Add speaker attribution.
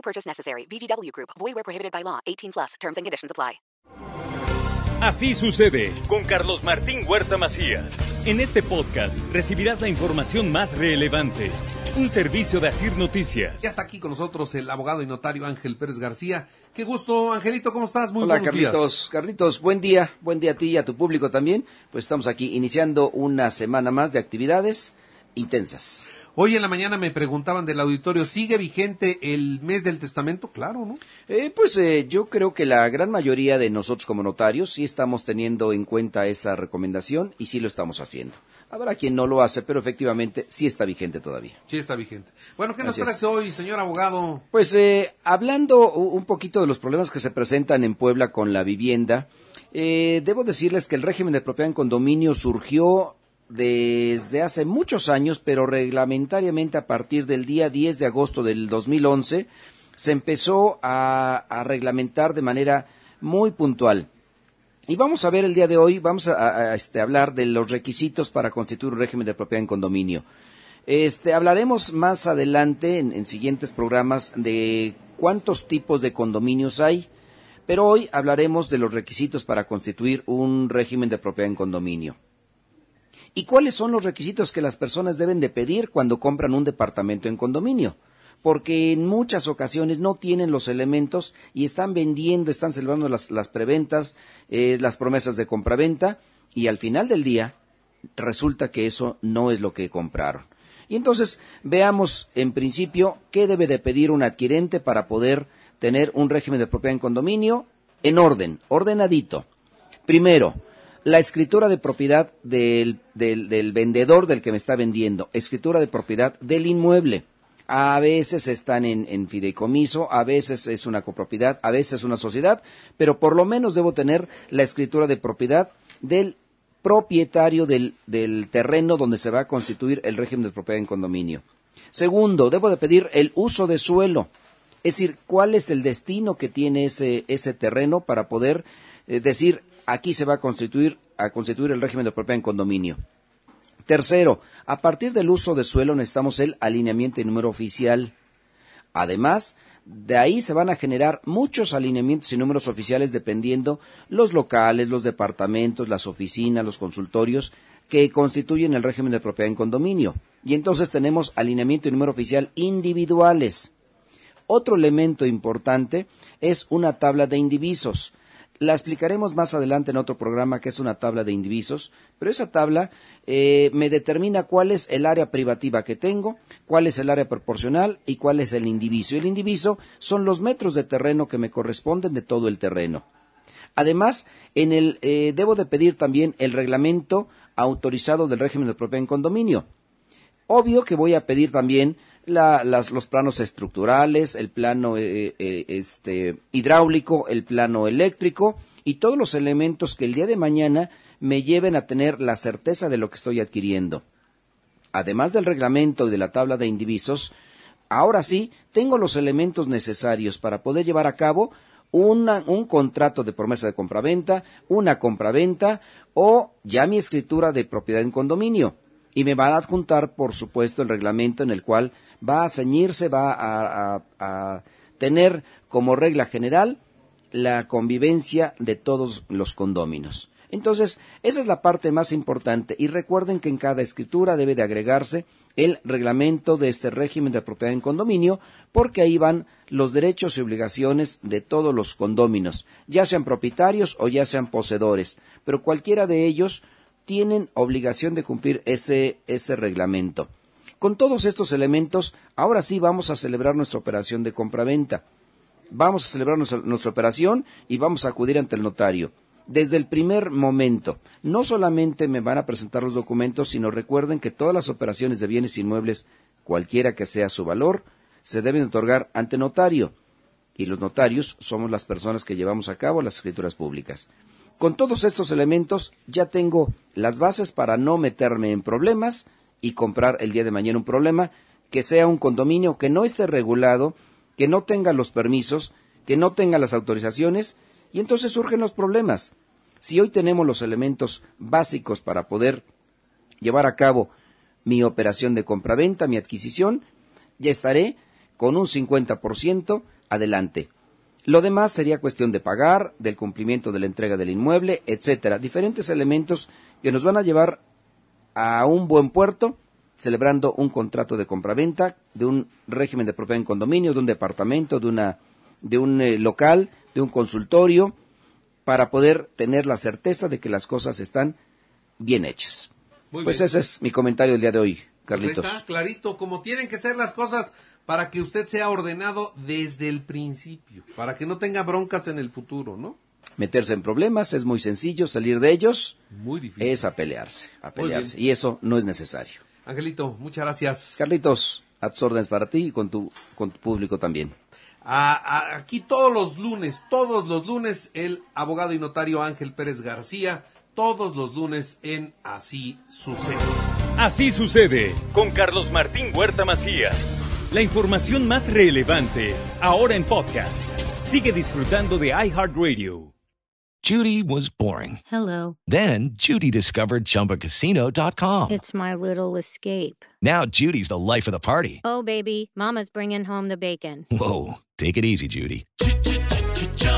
Speaker 1: No purchase necessary. VGW Group. Void where prohibited by law. 18 plus. Terms and conditions apply.
Speaker 2: Así sucede con Carlos Martín Huerta Macías. En este podcast recibirás la información más relevante. Un servicio de Asir Noticias.
Speaker 3: Ya está aquí con nosotros el abogado y notario Ángel Pérez García. Qué gusto, Angelito, ¿cómo estás? Muy
Speaker 4: Hola,
Speaker 3: buenos
Speaker 4: Carlitos.
Speaker 3: días.
Speaker 4: Carlitos, buen día. Buen día a ti y a tu público también. Pues estamos aquí iniciando una semana más de actividades intensas.
Speaker 3: Hoy en la mañana me preguntaban del auditorio, ¿sigue vigente el mes del testamento? Claro, ¿no?
Speaker 4: Eh, pues eh, yo creo que la gran mayoría de nosotros como notarios sí estamos teniendo en cuenta esa recomendación y sí lo estamos haciendo. Habrá quien no lo hace, pero efectivamente sí está vigente todavía.
Speaker 3: Sí, está vigente. Bueno, ¿qué nos
Speaker 4: Así es.
Speaker 3: trae hoy, señor abogado?
Speaker 4: Pues eh, hablando un poquito de los problemas que se presentan en Puebla con la vivienda, eh, debo decirles que el régimen de propiedad en condominio surgió desde hace muchos años, pero reglamentariamente a partir del día 10 de agosto del 2011 se empezó a, reglamentar de manera muy puntual. Y vamos a ver el día de hoy, vamos a, este, hablar de los requisitos para constituir un régimen de propiedad en condominio. Este, hablaremos más adelante en, en siguientes programas de cuántos tipos de condominios hay, pero hoy hablaremos de los requisitos para constituir un régimen de propiedad en condominio. ¿Y cuáles son los requisitos que las personas deben de pedir cuando compran un departamento en condominio? Porque en muchas ocasiones no tienen los elementos y están vendiendo, están celebrando las, preventas, eh, las promesas de compraventa y al final del día resulta que eso no es lo que compraron. Y entonces veamos en principio qué debe de pedir un adquirente para poder tener un régimen de propiedad en condominio en orden, ordenadito. Primero, la escritura de propiedad del, del, del vendedor del que me está vendiendo, escritura de propiedad del inmueble. A veces están en, en fideicomiso, a veces es una copropiedad, a veces es una sociedad, pero por lo menos debo tener la escritura de propiedad del propietario del, del terreno donde se va a constituir el régimen de propiedad en condominio. Segundo, debo de pedir el uso de suelo, es decir, cuál es el destino que tiene ese, ese terreno para poder eh, decir aquí se va a constituir, a constituir el régimen de propiedad en condominio. Tercero, a partir del uso de suelo necesitamos el alineamiento y número oficial. Además, de ahí se van a generar muchos alineamientos y números oficiales dependiendo los locales, los departamentos, las oficinas, los consultorios que constituyen el régimen de propiedad en condominio. Y entonces tenemos alineamiento y número oficial individuales. Otro elemento importante es una tabla de indivisos. La explicaremos más adelante en otro programa que es una tabla de indivisos, pero esa tabla eh, me determina cuál es el área privativa que tengo, cuál es el área proporcional y cuál es el indiviso. El indiviso son los metros de terreno que me corresponden de todo el terreno. Además, en el, eh, debo de pedir también el reglamento autorizado del régimen de propiedad en condominio. Obvio que voy a pedir también la- las- los planos estructurales, el plano eh, eh, este, hidráulico, el plano eléctrico y todos los elementos que el día de mañana me lleven a tener la certeza de lo que estoy adquiriendo. Además del reglamento y de la tabla de indivisos, ahora sí tengo los elementos necesarios para poder llevar a cabo una- un contrato de promesa de compraventa, una compraventa o ya mi escritura de propiedad en condominio. Y me van a adjuntar, por supuesto, el reglamento en el cual va a ceñirse, va a, a- tener como regla general la convivencia de todos los condóminos. Entonces, esa es la parte más importante y recuerden que en cada escritura debe de agregarse el reglamento de este régimen de propiedad en condominio porque ahí van los derechos y obligaciones de todos los condóminos, ya sean propietarios o ya sean poseedores, pero cualquiera de ellos tienen obligación de cumplir ese, ese reglamento. Con todos estos elementos, ahora sí vamos a celebrar nuestra operación de compraventa. Vamos a celebrar nuestra, nuestra operación y vamos a acudir ante el notario. Desde el primer momento, no solamente me van a presentar los documentos, sino recuerden que todas las operaciones de bienes inmuebles, cualquiera que sea su valor, se deben otorgar ante notario y los notarios somos las personas que llevamos a cabo las escrituras públicas. Con todos estos elementos ya tengo las bases para no meterme en problemas y comprar el día de mañana un problema que sea un condominio que no esté regulado, que no tenga los permisos, que no tenga las autorizaciones y entonces surgen los problemas. Si hoy tenemos los elementos básicos para poder llevar a cabo mi operación de compraventa, mi adquisición, ya estaré con un 50% adelante. Lo demás sería cuestión de pagar, del cumplimiento de la entrega del inmueble, etcétera. Diferentes elementos que nos van a llevar a un buen puerto, celebrando un contrato de compraventa, de un régimen de propiedad en condominio, de un departamento, de una, de un eh, local, de un consultorio, para poder tener la certeza de que las cosas están bien hechas.
Speaker 3: Muy
Speaker 4: pues
Speaker 3: bien.
Speaker 4: ese es mi comentario el día de hoy, Carlitos.
Speaker 3: Está clarito, como tienen que ser las cosas para que usted sea ordenado desde el principio, para que no tenga broncas en el futuro, ¿no?
Speaker 4: Meterse en problemas es muy sencillo, salir de ellos
Speaker 3: Muy difícil.
Speaker 4: es a pelearse, a. Y eso no es necesario.
Speaker 3: Angelito, muchas gracias.
Speaker 4: Carlitos, a tus órdenes para ti y con tu, con tu público también.
Speaker 3: A- a- aquí todos los lunes, todos los lunes, el abogado y notario Ángel Pérez García, todos los lunes en Así sucede.
Speaker 2: Así sucede con Carlos Martín Huerta Macías. La información más relevante ahora en podcast. Sigue disfrutando de iHeartRadio.
Speaker 5: Judy was boring.
Speaker 6: Hello.
Speaker 5: Then Judy discovered ChumbaCasino.com.
Speaker 6: It's my little escape.
Speaker 5: Now Judy's the life of the party.
Speaker 6: Oh, baby, Mama's bringing home the bacon.
Speaker 5: Whoa, take it easy, Judy.